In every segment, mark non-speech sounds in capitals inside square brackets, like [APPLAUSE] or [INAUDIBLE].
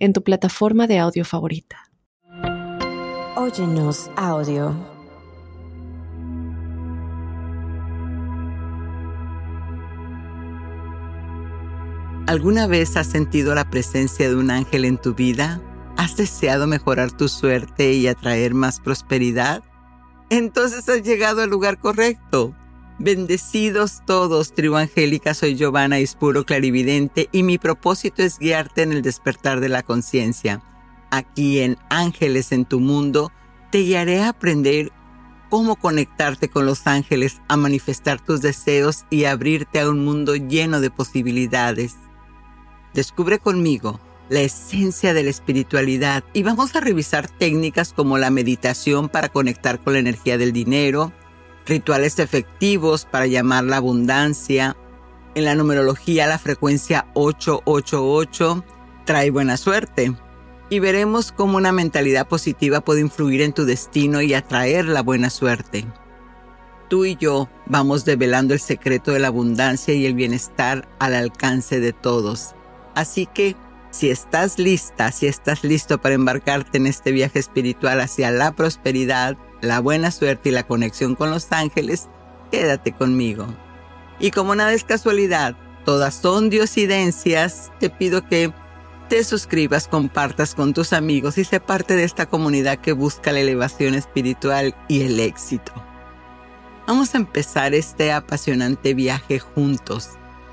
en tu plataforma de audio favorita. Óyenos audio. ¿Alguna vez has sentido la presencia de un ángel en tu vida? ¿Has deseado mejorar tu suerte y atraer más prosperidad? Entonces has llegado al lugar correcto. Bendecidos todos, tribu angélica, soy Giovanna Ispuro Clarividente y mi propósito es guiarte en el despertar de la conciencia. Aquí en Ángeles en tu mundo te guiaré a aprender cómo conectarte con los ángeles, a manifestar tus deseos y abrirte a un mundo lleno de posibilidades. Descubre conmigo la esencia de la espiritualidad y vamos a revisar técnicas como la meditación para conectar con la energía del dinero, rituales efectivos para llamar la abundancia. En la numerología la frecuencia 888 trae buena suerte. Y veremos cómo una mentalidad positiva puede influir en tu destino y atraer la buena suerte. Tú y yo vamos develando el secreto de la abundancia y el bienestar al alcance de todos. Así que si estás lista, si estás listo para embarcarte en este viaje espiritual hacia la prosperidad, la buena suerte y la conexión con los ángeles, quédate conmigo. Y como nada es casualidad, todas son diosidencias, te pido que te suscribas, compartas con tus amigos y sé parte de esta comunidad que busca la elevación espiritual y el éxito. Vamos a empezar este apasionante viaje juntos,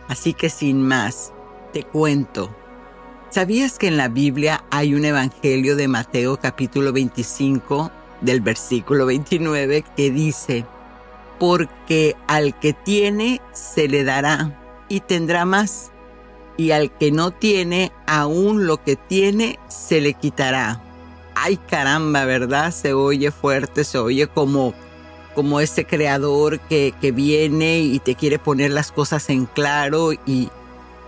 así que sin más, te cuento. ¿Sabías que en la Biblia hay un Evangelio de Mateo capítulo 25 del versículo 29 que dice, porque al que tiene se le dará y tendrá más, y al que no tiene, aún lo que tiene se le quitará. Ay caramba, ¿verdad? Se oye fuerte, se oye como, como ese creador que, que viene y te quiere poner las cosas en claro y,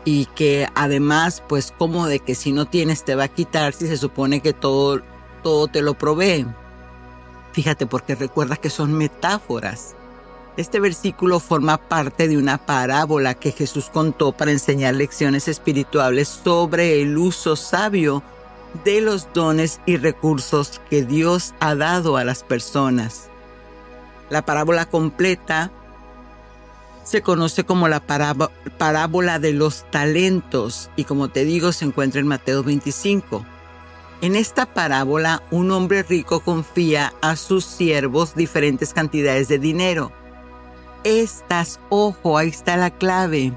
y que además, pues como de que si no tienes te va a quitar si se supone que todo, todo te lo provee. Fíjate porque recuerda que son metáforas. Este versículo forma parte de una parábola que Jesús contó para enseñar lecciones espirituales sobre el uso sabio de los dones y recursos que Dios ha dado a las personas. La parábola completa se conoce como la parábola de los talentos y como te digo se encuentra en Mateo 25. En esta parábola, un hombre rico confía a sus siervos diferentes cantidades de dinero. Estas, ojo, ahí está la clave.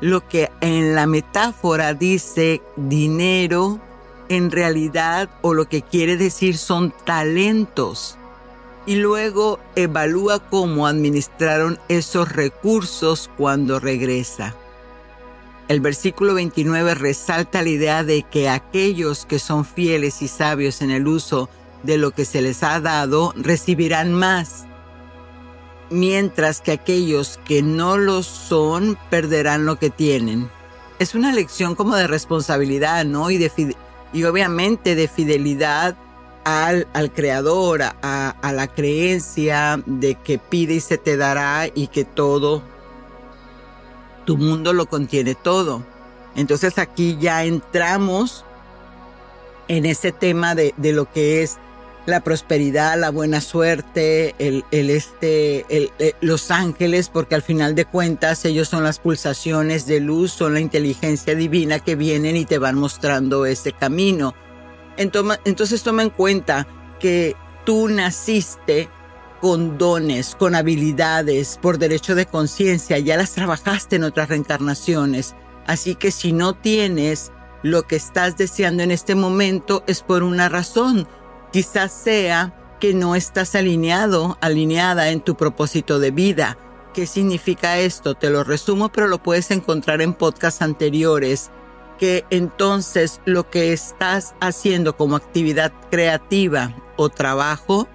Lo que en la metáfora dice dinero, en realidad o lo que quiere decir son talentos. Y luego evalúa cómo administraron esos recursos cuando regresa. El versículo 29 resalta la idea de que aquellos que son fieles y sabios en el uso de lo que se les ha dado recibirán más, mientras que aquellos que no lo son perderán lo que tienen. Es una lección como de responsabilidad, ¿no? Y, obviamente de fidelidad al, al Creador, a la creencia de que pide y se te dará y que todo tu mundo lo contiene todo. Entonces aquí ya entramos en ese tema de, lo que es la prosperidad, la buena suerte, el, este, eh, los ángeles, porque al final de cuentas ellos son las pulsaciones de luz, son la inteligencia divina que vienen y te van mostrando ese camino. entonces toma en cuenta que tú naciste con dones, con habilidades, por derecho de conciencia, ya las trabajaste en otras reencarnaciones. Así que si no tienes lo que estás deseando en este momento es por una razón. Quizás sea que no estás alineado, alineada en tu propósito de vida. ¿Qué significa esto? Te lo resumo, pero lo puedes encontrar en podcasts anteriores. que entonces lo que estás haciendo como actividad creativa o trabajo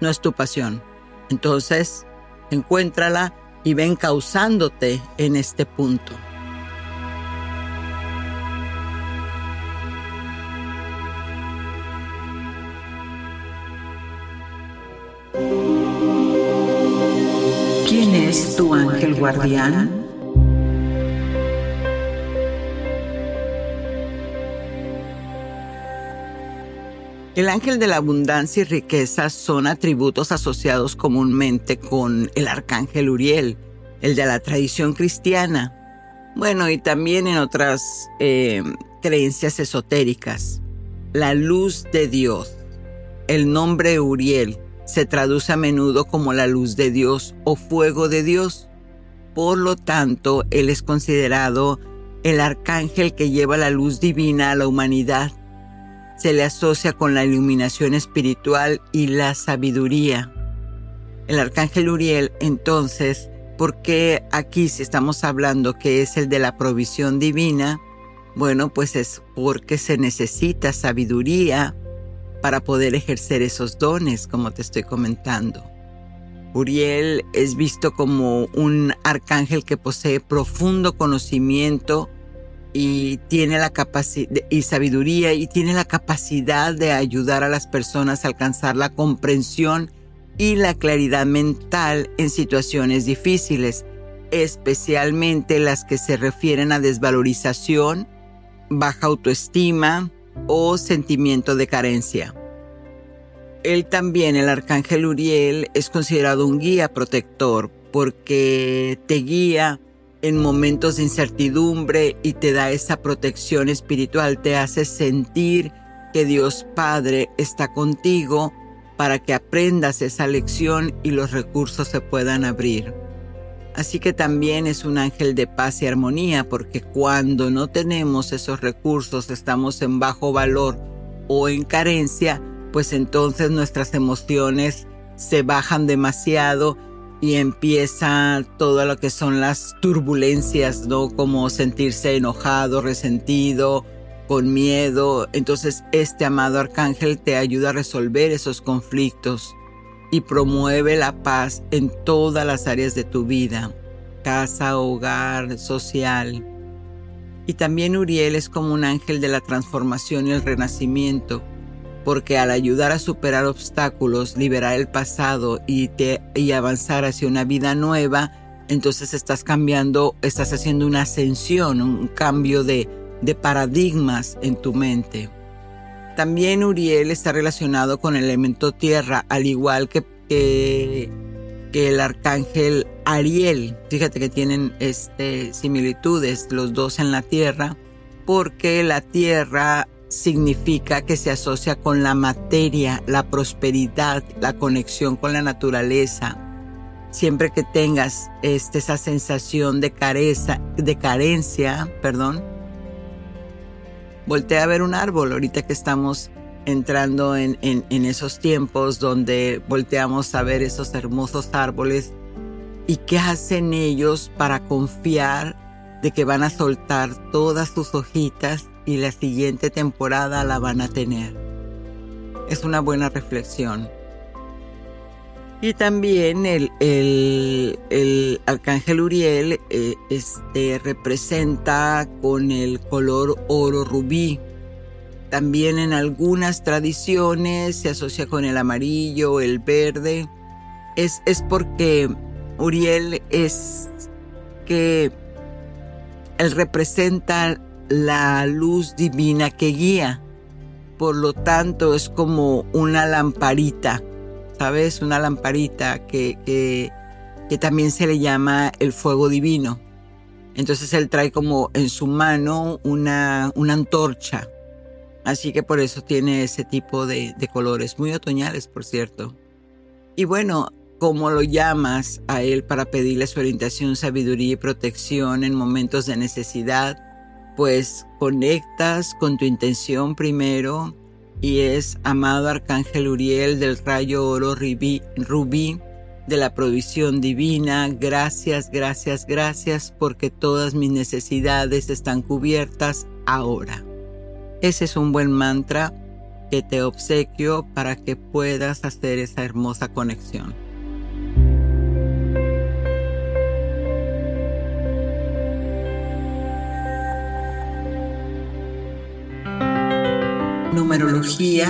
no es tu pasión. Entonces, encuéntrala y ven causándote en este punto. ¿Quién es tu ángel guardián? El ángel de la abundancia y riqueza son atributos asociados comúnmente con el arcángel Uriel, el de la tradición cristiana. Bueno, y también en otras eh, creencias esotéricas. La luz de Dios. El nombre Uriel se traduce a menudo como la luz de Dios o fuego de Dios. Por lo tanto, él es considerado el arcángel que lleva la luz divina a la humanidad se le asocia con la iluminación espiritual y la sabiduría. El arcángel Uriel, entonces, ¿por qué aquí si estamos hablando que es el de la provisión divina? Bueno, pues es porque se necesita sabiduría para poder ejercer esos dones, como te estoy comentando. Uriel es visto como un arcángel que posee profundo conocimiento y tiene la capacidad y sabiduría y tiene la capacidad de ayudar a las personas a alcanzar la comprensión y la claridad mental en situaciones difíciles, especialmente las que se refieren a desvalorización, baja autoestima o sentimiento de carencia. Él también, el arcángel Uriel, es considerado un guía protector porque te guía en momentos de incertidumbre y te da esa protección espiritual, te hace sentir que Dios Padre está contigo para que aprendas esa lección y los recursos se puedan abrir. Así que también es un ángel de paz y armonía porque cuando no tenemos esos recursos, estamos en bajo valor o en carencia, pues entonces nuestras emociones se bajan demasiado y empieza todo lo que son las turbulencias, ¿no? Como sentirse enojado, resentido, con miedo. Entonces este amado arcángel te ayuda a resolver esos conflictos y promueve la paz en todas las áreas de tu vida, casa, hogar, social. Y también Uriel es como un ángel de la transformación y el renacimiento porque al ayudar a superar obstáculos, liberar el pasado y, te, y avanzar hacia una vida nueva, entonces estás cambiando, estás haciendo una ascensión, un cambio de, de paradigmas en tu mente. También Uriel está relacionado con el elemento tierra, al igual que, que, el arcángel Ariel. Fíjate que tienen este, similitudes los dos en la tierra, porque la tierra significa que se asocia con la materia, la prosperidad, la conexión con la naturaleza. Siempre que tengas este, esa sensación de careza, de carencia, perdón, voltea a ver un árbol ahorita que estamos entrando en, en esos tiempos donde volteamos a ver esos hermosos árboles y qué hacen ellos para confiar de que van a soltar todas sus hojitas y la siguiente temporada la van a tener. Es una buena reflexión. Y también el, el, arcángel Uriel eh, este, representa con el color oro rubí. También en algunas tradiciones se asocia con el amarillo, el verde. Es, es porque Uriel es que él representa la luz divina que guía. Por lo tanto, es como una lamparita, ¿sabes? Una lamparita que, que, también se le llama el fuego divino. Entonces él trae como en su mano una, una antorcha. Así que por eso tiene ese tipo de, de colores, muy otoñales, por cierto. Y bueno, ¿cómo lo llamas a él para pedirle su orientación, sabiduría y protección en momentos de necesidad? Pues conectas con tu intención primero y es amado Arcángel Uriel del rayo oro rubí, de la provisión divina. Gracias, gracias, gracias porque todas mis necesidades están cubiertas ahora. Ese es un buen mantra que te obsequio para que puedas hacer esa hermosa conexión. Numerología.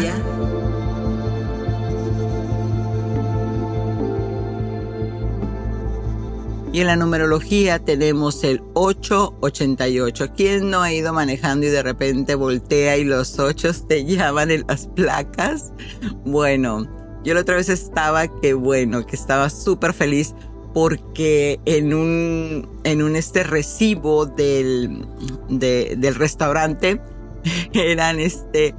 Y en la numerología tenemos el 888. ¿Quién no ha ido manejando y de repente voltea y los 8 te [LAUGHS] llaman en las placas? Bueno, yo la otra vez estaba que bueno, que estaba súper feliz porque en un, en un este recibo del, del restaurante [LAUGHS] eran este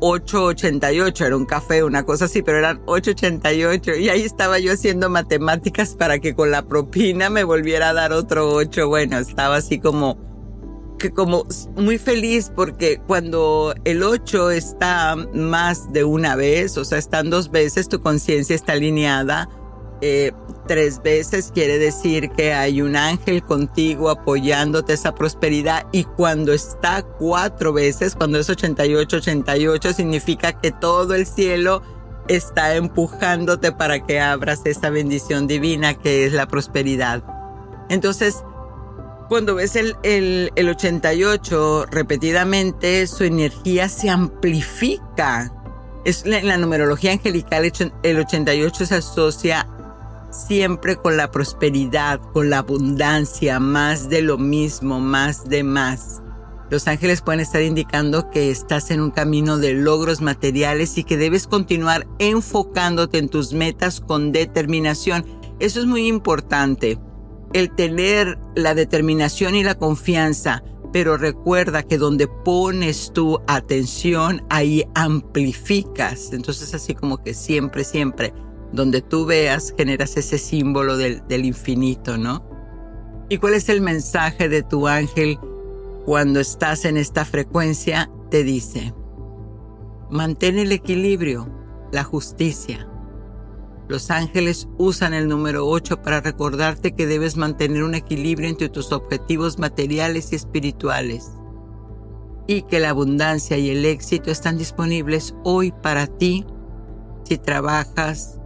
8.88, era un café, una cosa así, pero eran 8.88 y ahí estaba yo haciendo matemáticas para que con la propina me volviera a dar otro 8. Bueno, estaba así como que como muy feliz porque cuando el 8 está más de una vez, o sea, están dos veces, tu conciencia está alineada eh, tres veces quiere decir que hay un ángel contigo apoyándote esa prosperidad y cuando está cuatro veces, cuando es 88, 88, significa que todo el cielo está empujándote para que abras esa bendición divina que es la prosperidad. Entonces, cuando ves el, el, el 88 repetidamente, su energía se amplifica. Es, en la numerología angelical, el 88 se asocia siempre con la prosperidad, con la abundancia, más de lo mismo, más de más. Los ángeles pueden estar indicando que estás en un camino de logros materiales y que debes continuar enfocándote en tus metas con determinación. Eso es muy importante, el tener la determinación y la confianza, pero recuerda que donde pones tu atención, ahí amplificas. Entonces así como que siempre, siempre donde tú veas, generas ese símbolo del, infinito, ¿no? ¿Y cuál es el mensaje de tu ángel cuando estás en esta frecuencia? Te dice, mantén el equilibrio, la justicia. Los ángeles usan el número 8 para recordarte que debes mantener un equilibrio entre tus objetivos materiales y espirituales y que la abundancia y el éxito están disponibles hoy para ti si trabajas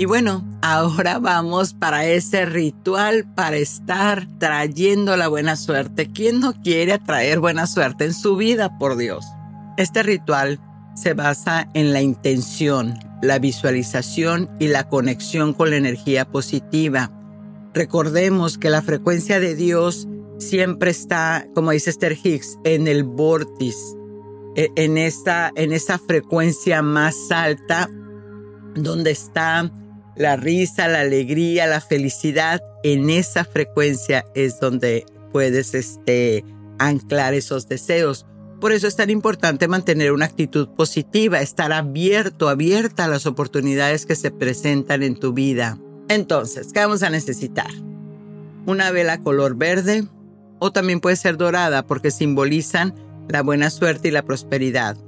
Y bueno, ahora vamos para ese ritual para estar trayendo la buena suerte. ¿Quién no quiere atraer buena suerte en su vida, por Dios? Este ritual se basa en la intención, la visualización y la conexión con la energía positiva. Recordemos que la frecuencia de Dios siempre está, como dice Esther Hicks, en el vórtice, e, en esa, en esa frecuencia más alta donde está la risa, la alegría, la felicidad, en esa frecuencia es donde puedes este, anclar esos deseos. Por eso es tan importante mantener una actitud positiva, estar abierto, abierta a las oportunidades que se presentan en tu vida. Entonces, ¿qué vamos a necesitar? Una vela color verde o también puede ser dorada porque simbolizan la buena suerte y la prosperidad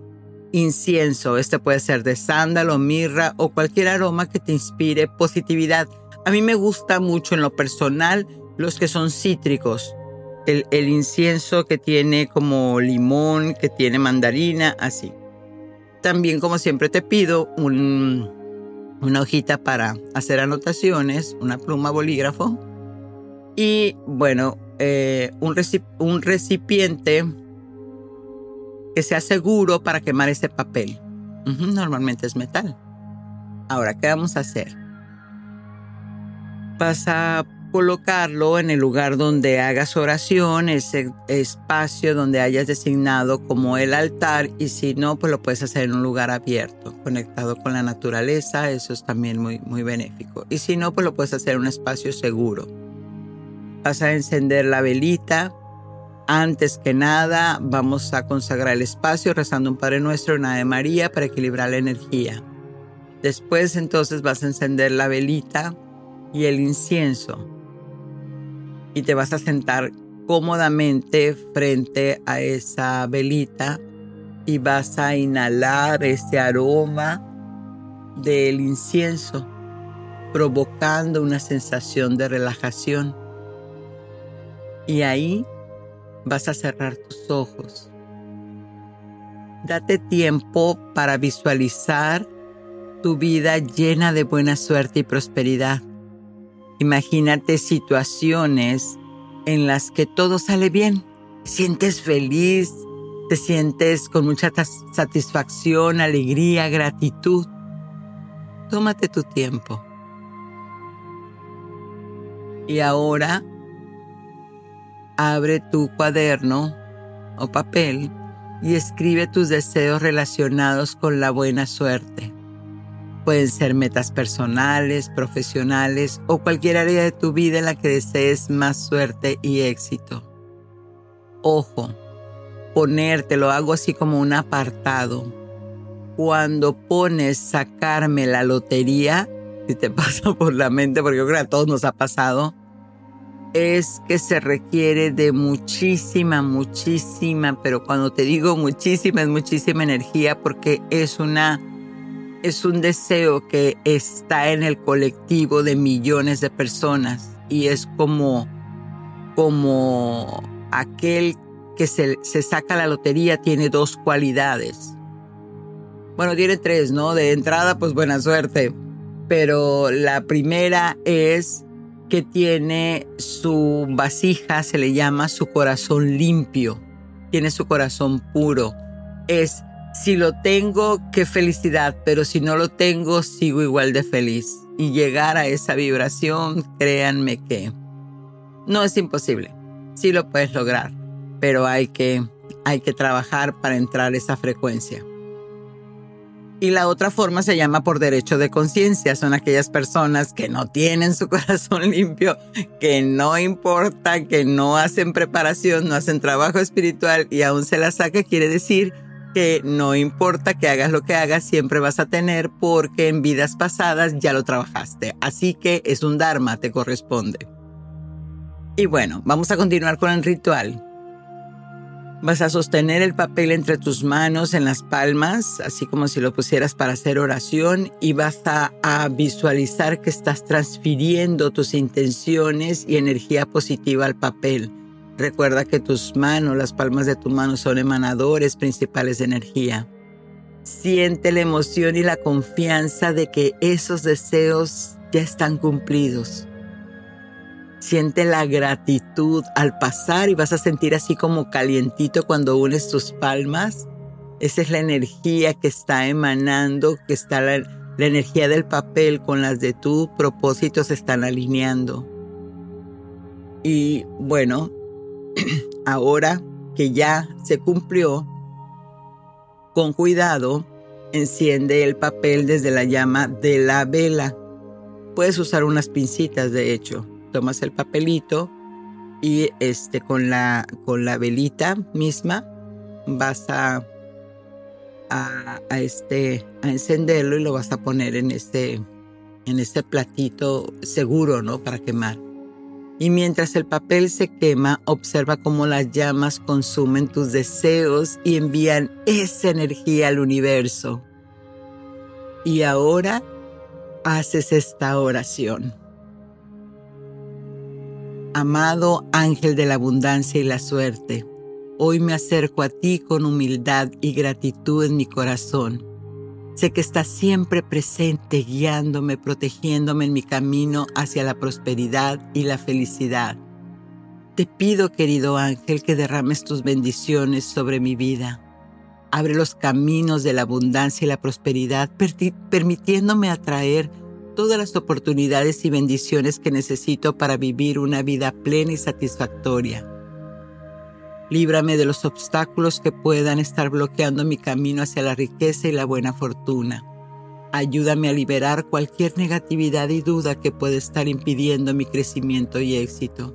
incienso. Este puede ser de sándalo, mirra o cualquier aroma que te inspire positividad. A mí me gusta mucho en lo personal los que son cítricos. El, incienso que tiene como limón, que tiene mandarina, así. También, como siempre, te pido una hojita para hacer anotaciones, una pluma bolígrafo y, bueno, eh, un, un recipiente que sea seguro para quemar ese papel. normalmente es metal. Ahora, ¿qué vamos a hacer? Vas a colocarlo en el lugar donde hagas oración, ese espacio donde hayas designado como el altar y si no, pues lo puedes hacer en un lugar abierto, conectado con la naturaleza, eso es también muy, muy benéfico. Y si no, pues lo puedes hacer en un espacio seguro. Vas a encender la velita. Antes que nada, vamos a consagrar el espacio rezando un Padre Nuestro, una de María para equilibrar la energía. Después entonces vas a encender la velita y el incienso y te vas a sentar cómodamente frente a esa velita y vas a inhalar ese aroma del incienso, provocando una sensación de relajación. Y ahí vas a cerrar tus ojos. Date tiempo para visualizar tu vida llena de buena suerte y prosperidad. Imagínate situaciones en las que todo sale bien. Te sientes feliz, te sientes con mucha satisfacción, alegría, gratitud. Tómate tu tiempo. Y ahora abre tu cuaderno o papel y escribe tus deseos relacionados con la buena suerte. Pueden ser metas personales, profesionales o cualquier área de tu vida en la que desees más suerte y éxito. Ojo, ponértelo, hago así como un apartado. Cuando pones sacarme la lotería, si te [LAUGHS] pasa por la mente, porque yo creo que a todos nos ha pasado, es que se requiere de muchísima, muchísima, pero cuando te digo muchísima, es muchísima energía porque es una es un deseo que está en el colectivo de millones de personas y es como, como aquel que se, se saca la lotería tiene dos cualidades. Bueno, tiene tres, ¿no? De entrada, pues buena suerte. Pero la primera es que tiene su vasija, se le llama su corazón limpio, tiene su corazón puro. Es si lo tengo, qué felicidad, pero si no lo tengo, sigo igual de feliz. Y llegar a esa vibración, créanme que no es imposible. Sí lo puedes lograr, pero hay que, hay que trabajar para entrar a esa frecuencia. Y la otra forma se llama por derecho de conciencia. Son aquellas personas que no tienen su [LAUGHS] corazón limpio, que no importa, que no hacen preparación, no hacen trabajo espiritual y aún se la saca. Quiere decir que no importa que hagas lo que hagas, siempre vas a tener porque en vidas pasadas ya lo trabajaste. Así que es un Dharma, te corresponde. Y bueno, vamos a continuar con el ritual. Vas a sostener el papel entre tus manos en las palmas, así como si lo pusieras para hacer oración, y vas a, visualizar que estás transfiriendo tus intenciones y energía positiva al papel. Recuerda que tus manos, las palmas de tu mano son emanadores principales de energía. Siente la emoción y la confianza de que esos deseos ya están cumplidos. Siente la gratitud al pasar y vas a sentir así como calientito cuando unes tus palmas. Esa es la energía que está emanando, que está la, energía del papel con las de tu propósito se están alineando. Y bueno, [CLEARS THROAT] ahora que ya se cumplió, con cuidado, enciende el papel desde la llama de la vela. Puedes usar unas pincitas, de hecho. Tomas el papelito y este con la con la velita misma vas a, a, este a encenderlo y lo vas a poner en este en este platito seguro, ¿no? Para quemar y mientras el papel se quema, observa cómo las llamas consumen tus deseos y envían esa energía al universo. Y ahora haces esta oración. Amado ángel de la abundancia y la suerte, hoy me acerco a ti con humildad y gratitud en mi corazón Sé que estás siempre presente, guiándome, protegiéndome en mi camino hacia la prosperidad y la felicidad. Te pido, querido ángel, que derrames tus bendiciones sobre mi vida. Abre los caminos de la abundancia y la prosperidad, permitiéndome atraer todas las oportunidades y bendiciones que necesito para vivir una vida plena y satisfactoria. Líbrame de los obstáculos que puedan estar bloqueando mi camino hacia la riqueza y la buena fortuna. Ayúdame a liberar cualquier negatividad y duda que pueda estar impidiendo mi crecimiento y éxito.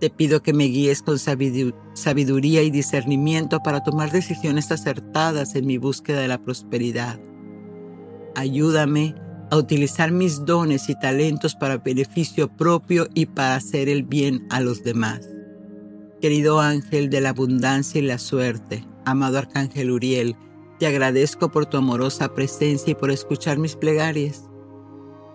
Te pido que me guíes con sabiduría y discernimiento para tomar decisiones acertadas en mi búsqueda de la prosperidad. Ayúdame a utilizar mis dones y talentos para beneficio propio y para hacer el bien a los demás. Querido ángel de la abundancia y la suerte, amado arcángel Uriel, te agradezco por tu amorosa presencia y por escuchar mis plegarias.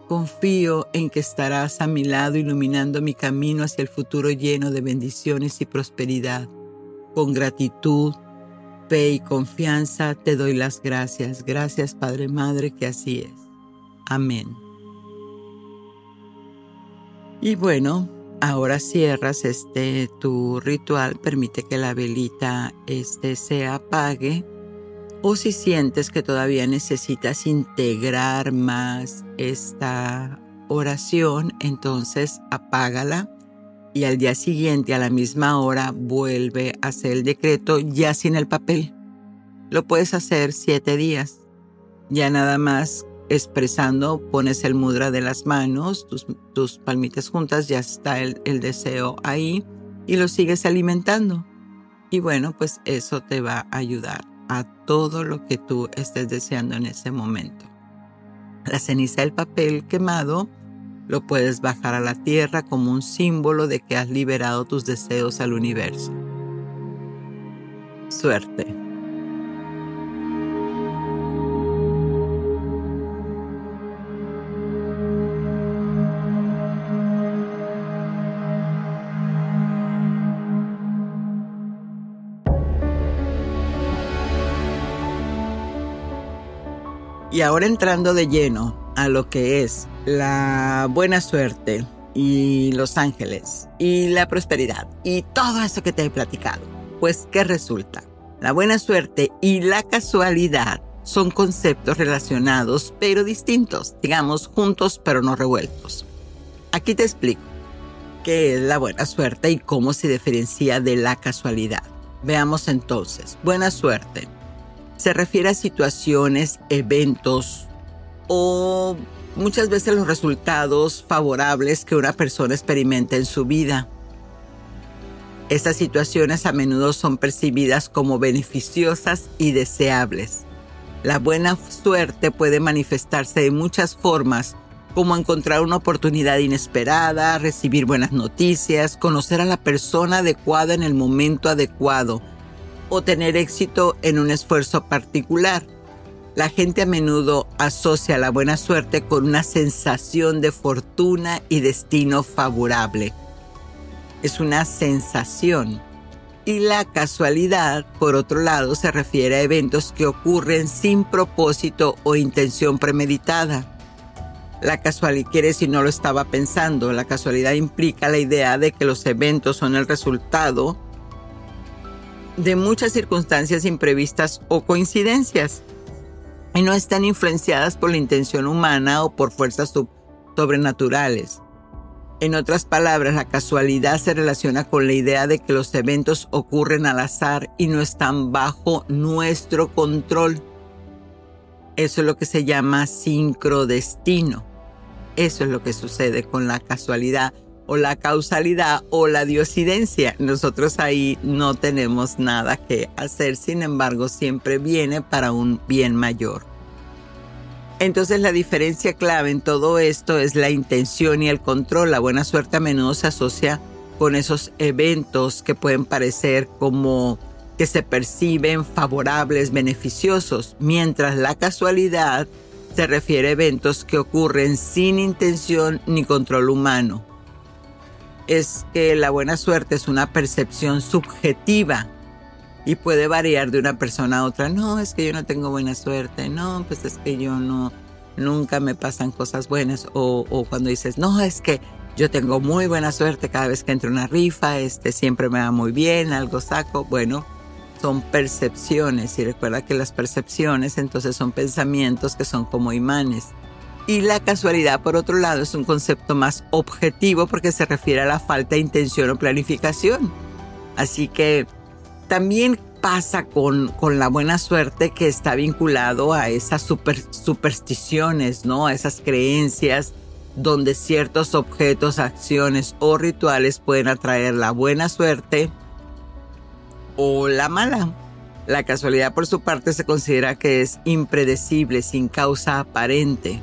Confío en que estarás a mi lado iluminando mi camino hacia el futuro lleno de bendiciones y prosperidad. Con gratitud, fe y confianza te doy las gracias. Gracias Padre Madre que así es. Amén. Y bueno, ahora cierras este tu ritual, permite que la velita este se apague o si sientes que todavía necesitas integrar más esta oración, entonces apágala y al día siguiente a la misma hora vuelve a hacer el decreto ya sin el papel. Lo puedes hacer siete días. Ya nada más expresando, pones el mudra de las manos, tus, palmitas juntas, ya está el, el deseo ahí y lo sigues alimentando. Y bueno, pues eso te va a ayudar a todo lo que tú estés deseando en ese momento. La ceniza del papel quemado lo puedes bajar a la tierra como un símbolo de que has liberado tus deseos al universo. Suerte. Y ahora entrando de lleno a lo que es la buena suerte y los ángeles y la prosperidad y todo eso que te he platicado, pues ¿qué resulta? La buena suerte y la casualidad son conceptos relacionados pero distintos, digamos juntos pero no revueltos. Aquí te explico qué es la buena suerte y cómo se diferencia de la casualidad. Veamos entonces, buena suerte se refiere a situaciones, eventos o muchas veces los resultados favorables que una persona experimenta en su vida. Estas situaciones a menudo son percibidas como beneficiosas y deseables. La buena suerte puede manifestarse de muchas formas, como encontrar una oportunidad inesperada, recibir buenas noticias, conocer a la persona adecuada en el momento adecuado, o tener éxito en un esfuerzo particular. La gente a menudo asocia la buena suerte con una sensación de fortuna y destino favorable. Es una sensación. Y la casualidad, por otro lado, se refiere a eventos que ocurren sin propósito o intención premeditada. La casualidad quiere si no lo estaba pensando. La casualidad implica la idea de que los eventos son el resultado de muchas circunstancias imprevistas o coincidencias y no están influenciadas por la intención humana o por fuerzas sobrenaturales. En otras palabras, la casualidad se relaciona con la idea de que los eventos ocurren al azar y no están bajo nuestro control. Eso es lo que se llama sincrodestino. Eso es lo que sucede con la casualidad o la causalidad o la diosidencia. Nosotros ahí no tenemos nada que hacer, sin embargo siempre viene para un bien mayor. Entonces la diferencia clave en todo esto es la intención y el control. La buena suerte a menudo se asocia con esos eventos que pueden parecer como que se perciben favorables, beneficiosos, mientras la casualidad se refiere a eventos que ocurren sin intención ni control humano es que la buena suerte es una percepción subjetiva y puede variar de una persona a otra. No, es que yo no tengo buena suerte. No, pues es que yo no, nunca me pasan cosas buenas. O, cuando dices, no, es que yo tengo muy buena suerte cada vez que entro una rifa, este siempre me va muy bien, algo saco. Bueno, son percepciones y recuerda que las percepciones entonces son pensamientos que son como imanes. Y la casualidad, por otro lado, es un concepto más objetivo porque se refiere a la falta de intención o planificación. Así que también pasa con, con la buena suerte que está vinculado a esas supersticiones, ¿no? A esas creencias donde ciertos objetos, acciones o rituales pueden atraer la buena suerte o la mala. La casualidad por su parte se considera que es impredecible, sin causa aparente.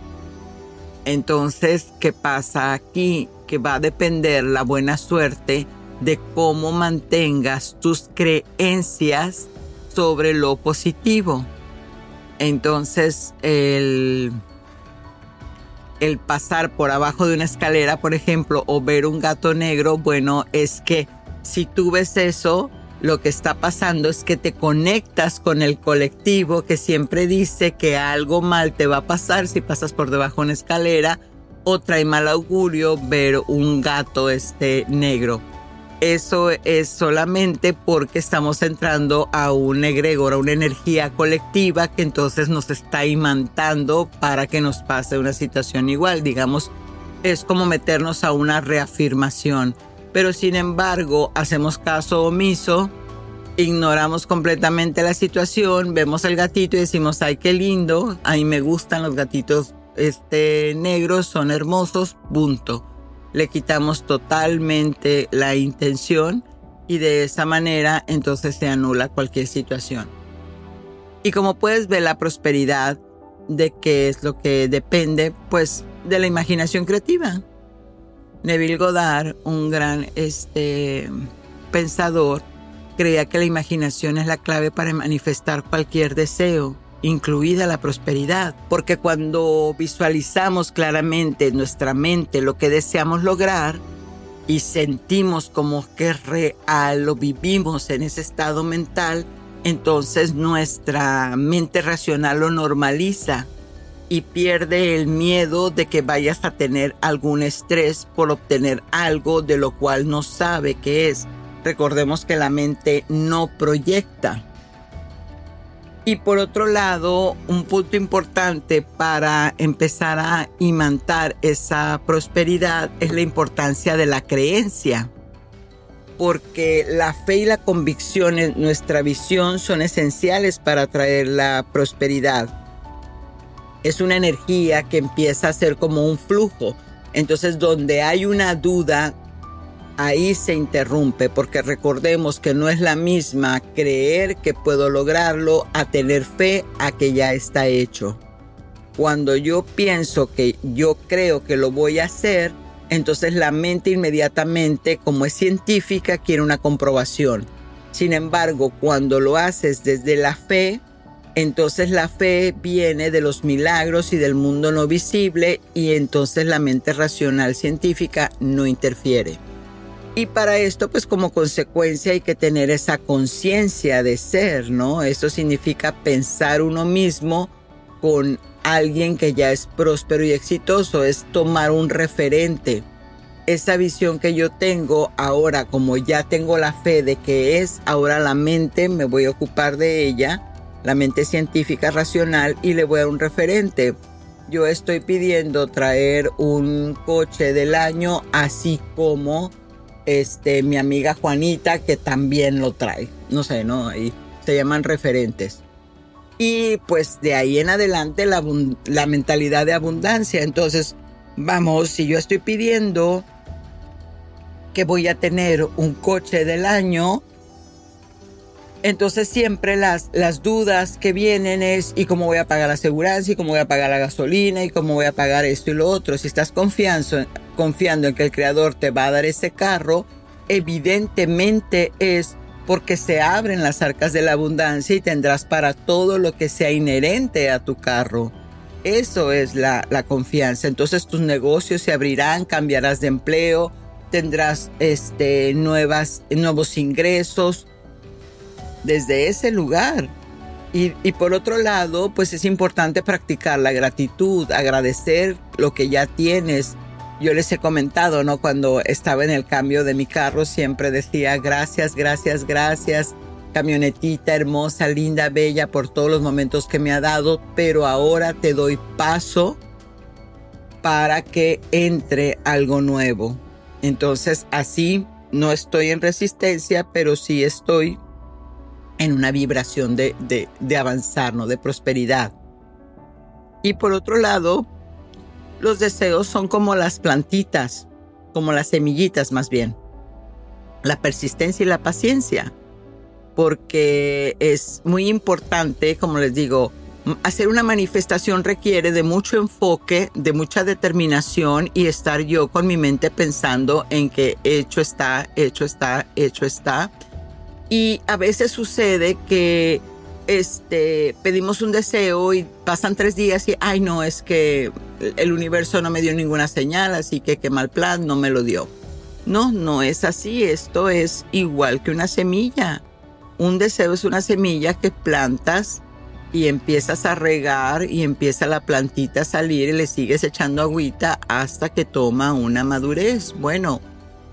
Entonces, ¿qué pasa aquí? Que va a depender la buena suerte de cómo mantengas tus creencias sobre lo positivo. Entonces, el, el pasar por abajo de una escalera, por ejemplo, o ver un gato negro, bueno, es que si tú ves eso, lo que está pasando es que te conectas con el colectivo que siempre dice que algo mal te va a pasar si pasas por debajo de una escalera o trae mal augurio ver un gato este negro. Eso es solamente porque estamos entrando a un egregor, a una energía colectiva que entonces nos está imantando para que nos pase una situación igual. Digamos, es como meternos a una reafirmación pero sin embargo hacemos caso omiso, ignoramos completamente la situación, vemos el gatito y decimos, ay, qué lindo, a mí me gustan los gatitos este, negros, son hermosos, punto. Le quitamos totalmente la intención y de esa manera entonces se anula cualquier situación. Y como puedes ver la prosperidad de qué es lo que depende, pues de la imaginación creativa. Neville Goddard, un gran este, pensador, creía que la imaginación es la clave para manifestar cualquier deseo, incluida la prosperidad, porque cuando visualizamos claramente en nuestra mente lo que deseamos lograr y sentimos como que es real, lo vivimos en ese estado mental, entonces nuestra mente racional lo normaliza y pierde el miedo de que vayas a tener algún estrés por obtener algo de lo cual no sabe qué es. Recordemos que la mente no proyecta. Y por otro lado, un punto importante para empezar a imantar esa prosperidad es la importancia de la creencia. Porque la fe y la convicción en nuestra visión son esenciales para atraer la prosperidad es una energía que empieza a ser como un flujo. Entonces, donde hay una duda, ahí se interrumpe, porque recordemos que no es la misma creer que puedo lograrlo a tener fe a que ya está hecho. Cuando yo pienso que yo creo que lo voy a hacer, entonces la mente inmediatamente, como es científica, quiere una comprobación. Sin embargo, cuando lo haces desde la fe, entonces la fe viene de los milagros y del mundo no visible y entonces la mente racional científica no interfiere. Y para esto, pues como consecuencia hay que tener esa conciencia de ser, ¿no? Eso significa pensar uno mismo con alguien que ya es próspero y exitoso, es tomar un referente. Esa visión que yo tengo ahora, como ya tengo la fe de que es, ahora la mente me voy a ocupar de ella la mente científica racional y le voy a un referente. Yo estoy pidiendo traer un coche del año, así como este, mi amiga Juanita, que también lo trae. No sé, ¿no? Ahí se llaman referentes. Y pues de ahí en adelante la, la mentalidad de abundancia. Entonces, vamos, si yo estoy pidiendo que voy a tener un coche del año, entonces siempre las, las dudas que vienen es ¿y cómo voy a pagar la aseguranza? ¿Y cómo voy a pagar la gasolina? ¿Y cómo voy a pagar esto y lo otro? Si estás confiando, en que el creador te va a dar ese carro, evidentemente es porque se abren las arcas de la abundancia y tendrás para todo lo que sea inherente a tu carro. Eso es la, la confianza. Entonces tus negocios se abrirán, cambiarás de empleo, tendrás este, nuevas, nuevos ingresos, desde ese lugar. Y, por otro lado, pues es importante practicar la gratitud, agradecer lo que ya tienes. Yo les he comentado, ¿no? Cuando estaba en el cambio de mi carro, siempre decía gracias, gracias, gracias. camionetita hermosa, linda, bella por todos los momentos que me ha dado, pero ahora te doy paso para que entre algo nuevo. Entonces así no estoy en resistencia, pero sí estoy en una vibración de, de, avanzar, ¿no? de prosperidad. Y por otro lado, los deseos son como las plantitas, como las semillitas más bien. La persistencia y la paciencia. Porque es muy importante, como les digo, hacer una manifestación requiere de mucho enfoque, de mucha determinación y estar yo con mi mente pensando en que hecho está, hecho está, hecho está. Y a veces sucede que este, pedimos un deseo y pasan tres días y, ay no, es que el universo no me dio ninguna señal, así que qué mal plan, no me lo dio. No, no es así, esto es igual que una semilla. Un deseo es una semilla que plantas y empiezas a regar y empieza la plantita a salir y le sigues echando agüita hasta que toma una madurez. Bueno,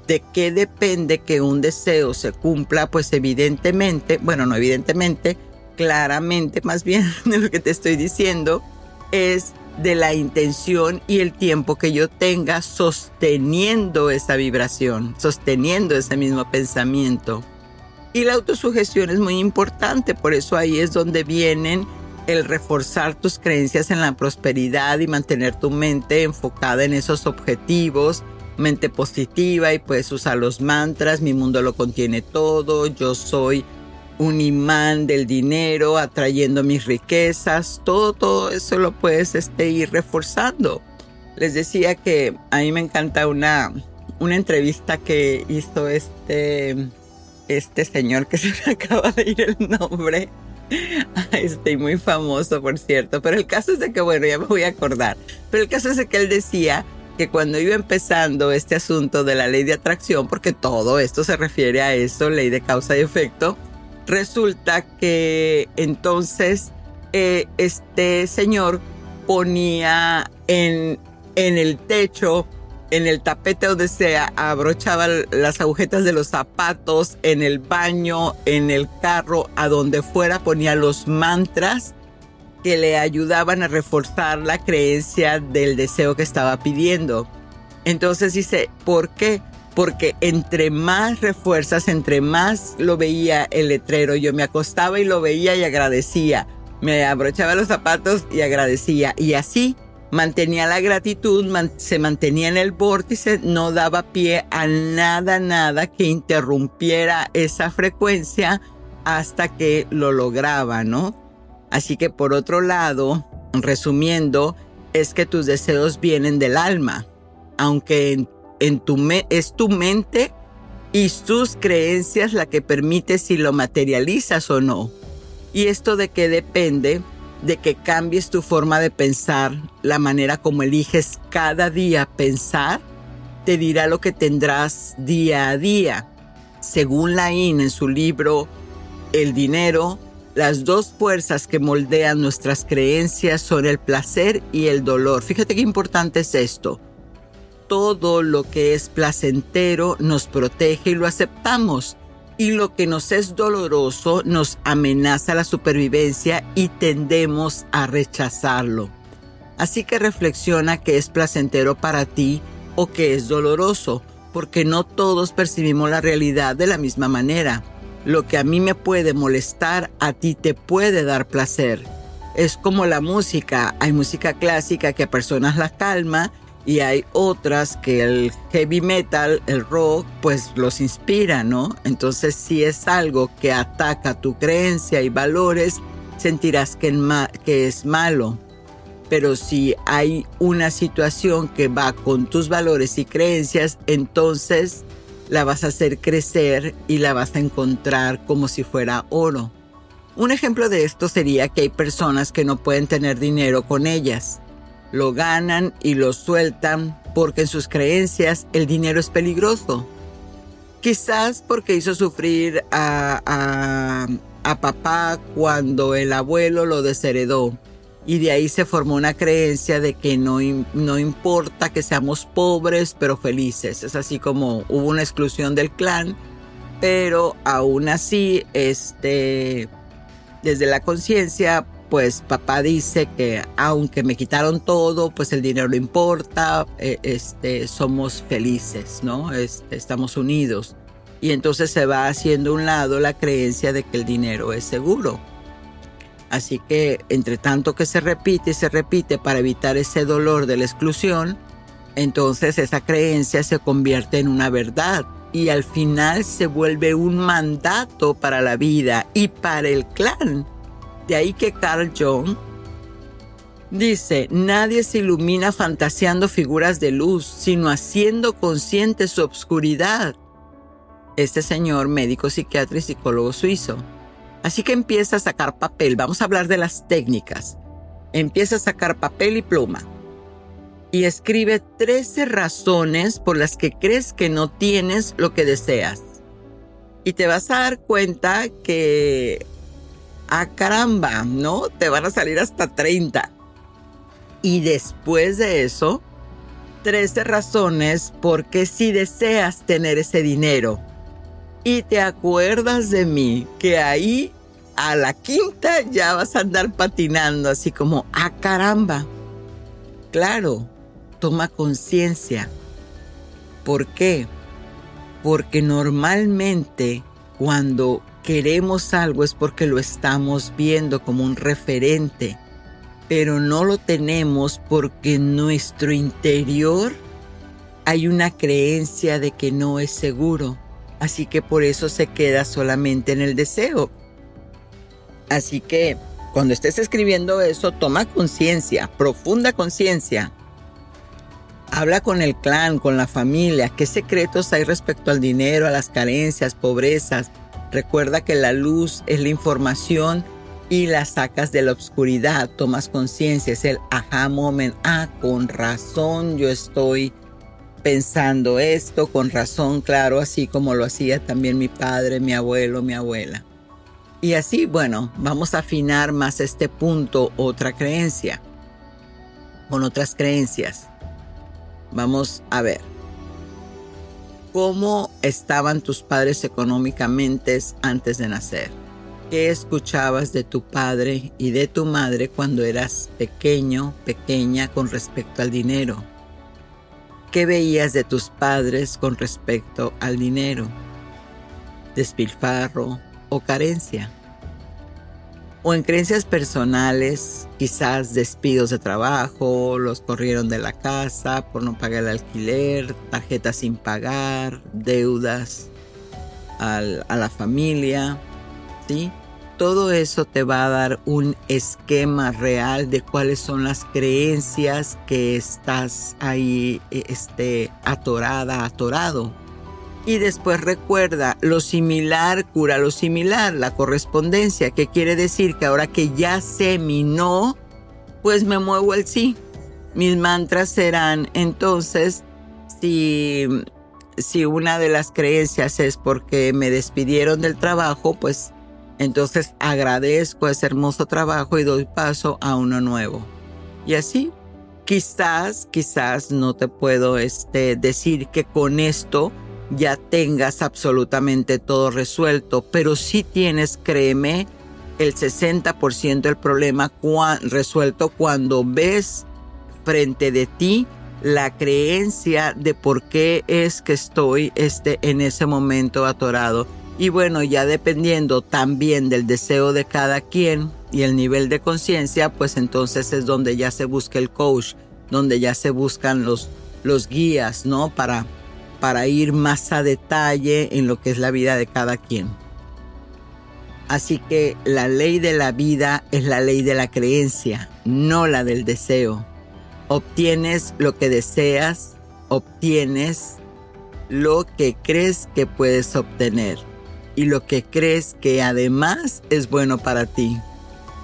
¿de qué depende que un deseo se cumpla? Pues evidentemente, bueno, no evidentemente, claramente más bien [LAUGHS] de lo que te estoy diciendo, es de la intención y el tiempo que yo tenga sosteniendo esa vibración, sosteniendo ese mismo pensamiento. Y la autosugestión es muy importante, por eso ahí es donde vienen el reforzar tus creencias en la prosperidad y mantener tu mente enfocada en esos objetivos, mente positiva y puedes usar los mantras, mi mundo lo contiene todo, yo soy un imán del dinero atrayendo mis riquezas, todo, todo eso lo puedes este, ir reforzando. Les decía que a mí me encanta una, una entrevista que hizo este este señor que [LAUGHS] se me acaba de ir el nombre. [LAUGHS] Estoy muy famoso, por cierto. Pero el caso es de que, bueno, ya me voy a acordar. Pero el caso es de que él decía que cuando iba empezando este asunto de la ley de atracción, porque todo esto se refiere a eso, ley de causa y efecto, resulta que entonces eh, este señor ponía en, en el techo en el tapete donde se abrochaba las agujetas de los zapatos, en el baño, en el carro, a donde fuera ponía los mantras que le ayudaban a reforzar la creencia del deseo que estaba pidiendo. Entonces dice, ¿por qué? Porque entre más refuerzas, entre más lo veía el letrero, yo me acostaba y lo veía y agradecía. Me abrochaba los zapatos y agradecía. Y así mantenía la gratitud, se mantenía en el vórtice, no daba pie a nada, nada que interrumpiera esa frecuencia hasta que lo lograba, ¿no? Así que por otro lado, resumiendo, es que tus deseos vienen del alma, aunque en, tu es tu mente y tus creencias la que permite si lo materializas o no. ¿Y esto de qué depende? de que cambies tu forma de pensar, la manera como eliges cada día pensar, te dirá lo que tendrás día a día. Según Lain en su libro El dinero, las dos fuerzas que moldean nuestras creencias son el placer y el dolor. Fíjate qué importante es esto. Todo lo que es placentero nos protege y lo aceptamos y lo que nos es doloroso nos amenaza la supervivencia y tendemos a rechazarlo. Así que reflexiona qué es placentero para ti o qué es doloroso, porque no todos percibimos la realidad de la misma manera. Lo que a mí me puede molestar, a ti te puede dar placer. Es como la música, hay música clásica que a personas la calma y hay otras que el heavy metal, el rock, pues los inspira, ¿no? Entonces si es algo que ataca tu creencia y valores, sentirás que, que es malo. Pero si hay una situación que va con tus valores y creencias, entonces la vas a hacer crecer y la vas a encontrar como si fuera oro. Un ejemplo de esto sería que hay personas que no pueden tener dinero con ellas lo ganan y lo sueltan porque en sus creencias el dinero es peligroso. Quizás porque hizo sufrir a, papá cuando el abuelo lo desheredó. Y de ahí se formó una creencia de que no, no importa que seamos pobres pero felices. Es así como hubo una exclusión del clan pero aún así, este, desde la conciencia, pues papá dice que aunque me quitaron todo, pues el dinero no importa, eh, este, somos felices, ¿no? estamos unidos. Y entonces se va haciendo un lado la creencia de que el dinero es seguro. Así que entre tanto que se repite y se repite para evitar ese dolor de la exclusión, entonces esa creencia se convierte en una verdad y al final se vuelve un mandato para la vida y para el clan. De ahí que Carl Jung dice, nadie se ilumina fantaseando figuras de luz, sino haciendo consciente su obscuridad. Este señor, médico, psiquiatra y psicólogo suizo. Así que empieza a sacar papel. Vamos a hablar de las técnicas. Empieza a sacar papel y pluma y escribe 13 razones por las que crees que no tienes lo que deseas. Y te vas a dar cuenta que, ah, caramba, ¿no? Te van a salir hasta 30. Y después de eso, 13 razones por qué si deseas tener ese dinero. Y te acuerdas de mí, que ahí a la quinta ya vas a andar patinando así como, ah, caramba. Claro, toma conciencia. ¿Por qué? Porque normalmente cuando queremos algo es porque lo estamos viendo como un referente, pero no lo tenemos porque en nuestro interior hay una creencia de que no es seguro. Así que por eso se queda solamente en el deseo. Así que cuando estés escribiendo eso, toma conciencia, profunda conciencia Habla con el clan, con la familia, qué secretos hay respecto al dinero, a las carencias, pobrezas. Recuerda que la luz es la información y la sacas de la oscuridad, tomas conciencia, es el aha moment. Ah, con razón yo estoy pensando esto, con razón, claro, así como lo hacía también mi padre, mi abuelo, mi abuela. Y así, bueno, vamos a afinar más este punto, otra creencia, con otras creencias. Vamos a ver. ¿Cómo estaban tus padres económicamente antes de nacer? ¿Qué escuchabas de tu padre y de tu madre cuando eras pequeño, pequeña con respecto al dinero? ¿Qué veías de tus padres con respecto al dinero? ¿Despilfarro o carencia? o en creencias personales, quizás despidos de trabajo, los corrieron de la casa por no pagar el alquiler, tarjetas sin pagar, deudas a la familia, ¿sí? Todo eso te va a dar un esquema real de cuáles son las creencias que estás ahí este, atorada, atorado y después recuerda, lo similar cura lo similar, la correspondencia, que quiere decir que ahora que ya sé mi no, pues me muevo al sí. Mis mantras serán entonces, si, si una de las creencias es porque me despidieron del trabajo, pues entonces agradezco ese hermoso trabajo y doy paso a uno nuevo. Y así, quizás, quizás no te puedo este, decir que con esto ya tengas absolutamente todo resuelto, pero si tienes, créeme, el 60% del problema resuelto cuando ves frente de ti la creencia de por qué es que estoy este, en ese momento atorado. Y bueno, ya dependiendo también del deseo de cada quien y el nivel de conciencia, pues entonces es donde ya se busca el coach, donde ya se buscan los, los guías, ¿no? Para, para ir más a detalle en lo que es la vida de cada quien. Así que la ley de la vida es la ley de la creencia, no la del deseo. Obtienes lo que deseas, obtienes lo que crees que puedes obtener y lo que crees que además es bueno para ti.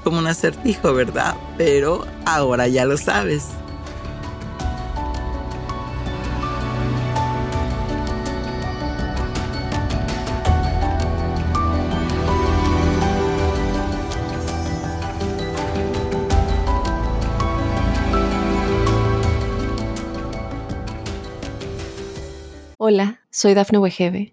Como un acertijo, ¿verdad? Pero ahora ya lo sabes. Hola, soy Dafne Wegebe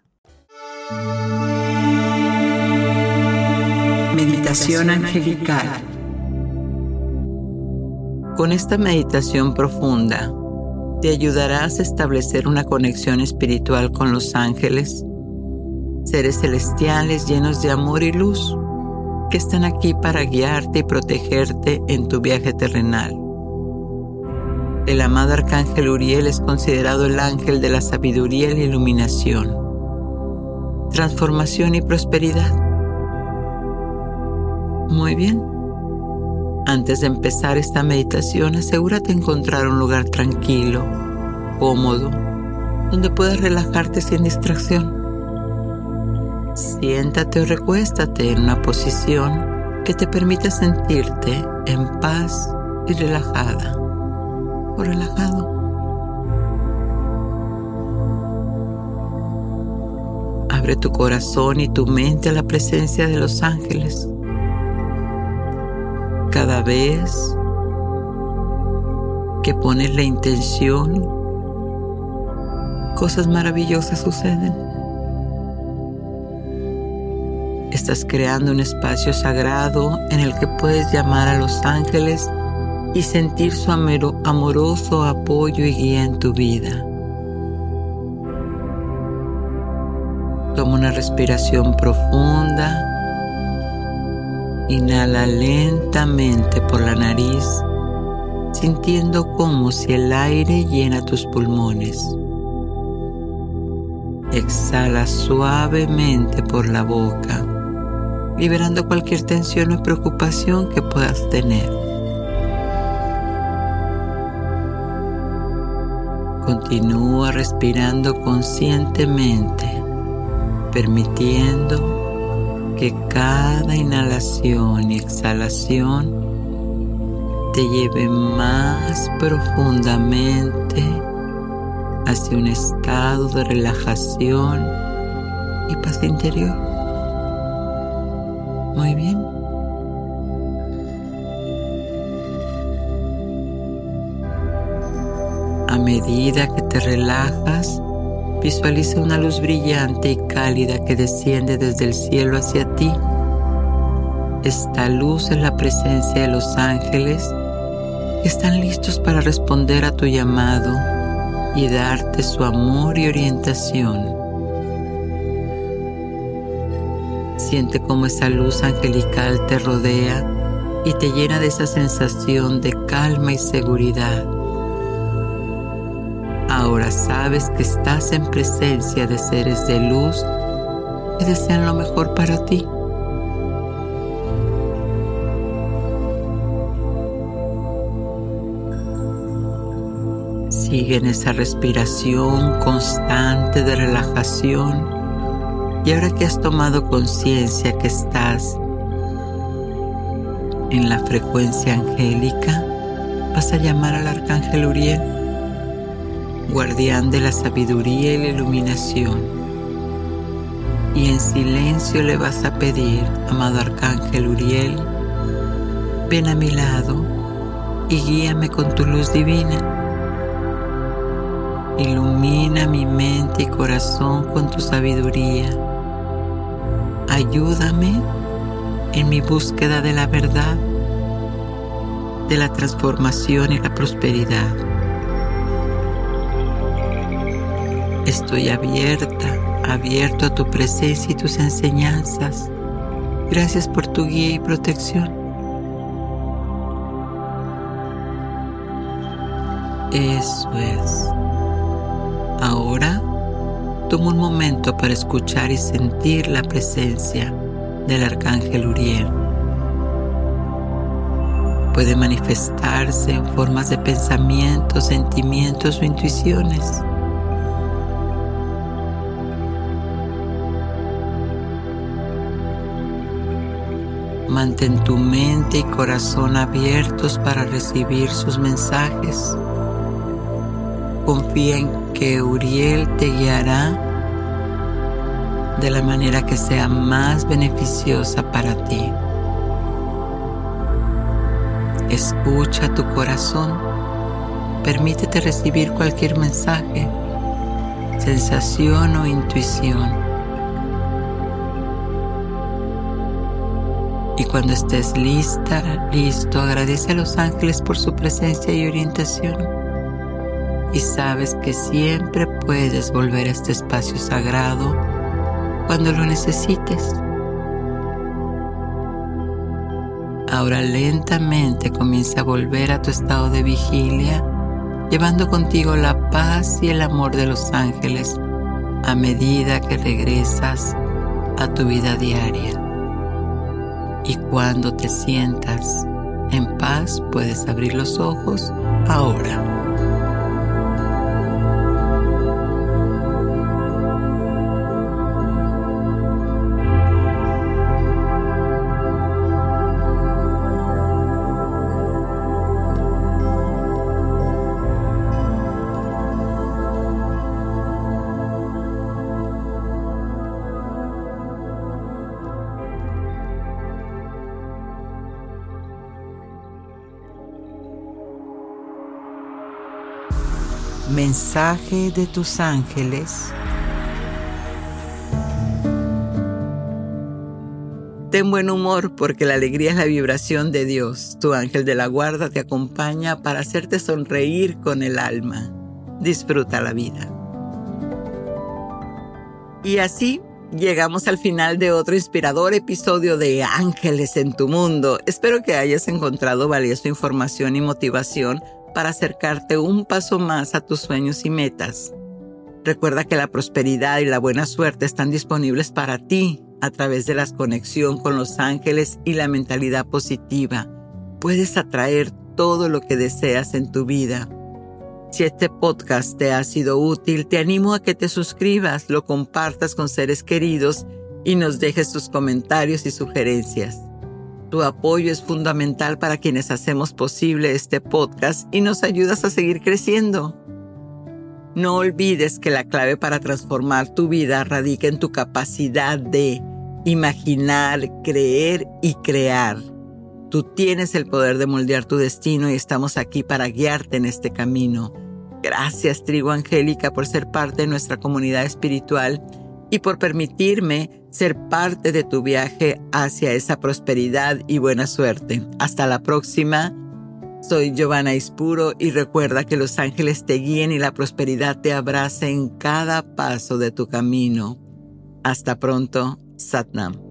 Meditación angelical. Con esta meditación profunda, te ayudarás a establecer una conexión espiritual con los ángeles, seres celestiales llenos de amor y luz, que están aquí para guiarte y protegerte en tu viaje terrenal. El amado arcángel Uriel es considerado el ángel de la sabiduría y la iluminación, transformación y prosperidad muy bien. Antes de empezar esta meditación, asegúrate de encontrar un lugar tranquilo, cómodo, donde puedas relajarte sin distracción. Siéntate o recuéstate en una posición que te permita sentirte en paz y relajada o relajado. Abre tu corazón y tu mente a la presencia de los ángeles cada vez que pones la intención, cosas maravillosas suceden. Estás creando un espacio sagrado en el que puedes llamar a los ángeles y sentir su amoroso apoyo y guía en tu vida. Una respiración profunda Inhala lentamente por la nariz, sintiendo como si el aire llena tus pulmones. Exhala suavemente por la boca, liberando cualquier tensión o preocupación que puedas tener. Continúa respirando conscientemente, permitiendo que cada inhalación y exhalación te lleve más profundamente hacia un estado de relajación y paz interior. Muy bien. A medida que te relajas, Visualiza una luz brillante y cálida que desciende desde el cielo hacia ti. Esta luz es la presencia de los ángeles que están listos para responder a tu llamado y darte su amor y orientación. Siente cómo esa luz angelical te rodea y te llena de esa sensación de calma y seguridad. Ahora sabes que estás en presencia de seres de luz que desean lo mejor para ti. Sigue en esa respiración constante de relajación y ahora que has tomado conciencia que estás en la frecuencia angélica, vas a llamar al arcángel Uriel guardián de la sabiduría y la iluminación. Y en silencio le vas a pedir, amado Arcángel Uriel, ven a mi lado y guíame con tu luz divina. Ilumina mi mente y corazón con tu sabiduría. Ayúdame en mi búsqueda de la verdad, de la transformación y la prosperidad. Estoy abierta, abierto a tu presencia y tus enseñanzas. Gracias por tu guía y protección. Eso es. Ahora toma un momento para escuchar y sentir la presencia del arcángel Uriel. Puede manifestarse en formas de pensamientos, sentimientos o intuiciones. Mantén tu mente y corazón abiertos para recibir sus mensajes. Confía en que Uriel te guiará de la manera que sea más beneficiosa para ti. Escucha tu corazón. Permítete recibir cualquier mensaje, sensación o intuición. Y cuando estés lista, listo, agradece a los ángeles por su presencia y orientación. Y sabes que siempre puedes volver a este espacio sagrado cuando lo necesites. Ahora lentamente comienza a volver a tu estado de vigilia, llevando contigo la paz y el amor de los ángeles a medida que regresas a tu vida diaria. Y cuando te sientas en paz, puedes abrir los ojos ahora. Mensaje de tus ángeles. Ten buen humor porque la alegría es la vibración de Dios. Tu ángel de la guarda te acompaña para hacerte sonreír con el alma. Disfruta la vida. Y así llegamos al final de otro inspirador episodio de Ángeles en tu mundo. Espero que hayas encontrado valiosa información y motivación para acercarte un paso más a tus sueños y metas. Recuerda que la prosperidad y la buena suerte están disponibles para ti a través de la conexión con los ángeles y la mentalidad positiva. Puedes atraer todo lo que deseas en tu vida. Si este podcast te ha sido útil, te animo a que te suscribas, lo compartas con seres queridos y nos dejes tus comentarios y sugerencias. Tu apoyo es fundamental para quienes hacemos posible este podcast y nos ayudas a seguir creciendo. No olvides que la clave para transformar tu vida radica en tu capacidad de imaginar, creer y crear. Tú tienes el poder de moldear tu destino y estamos aquí para guiarte en este camino. Gracias, Trigo Angélica, por ser parte de nuestra comunidad espiritual y por permitirme ser parte de tu viaje hacia esa prosperidad y buena suerte. Hasta la próxima. Soy Giovanna Ispuro y recuerda que los ángeles te guíen y la prosperidad te abrace en cada paso de tu camino. Hasta pronto, Satnam.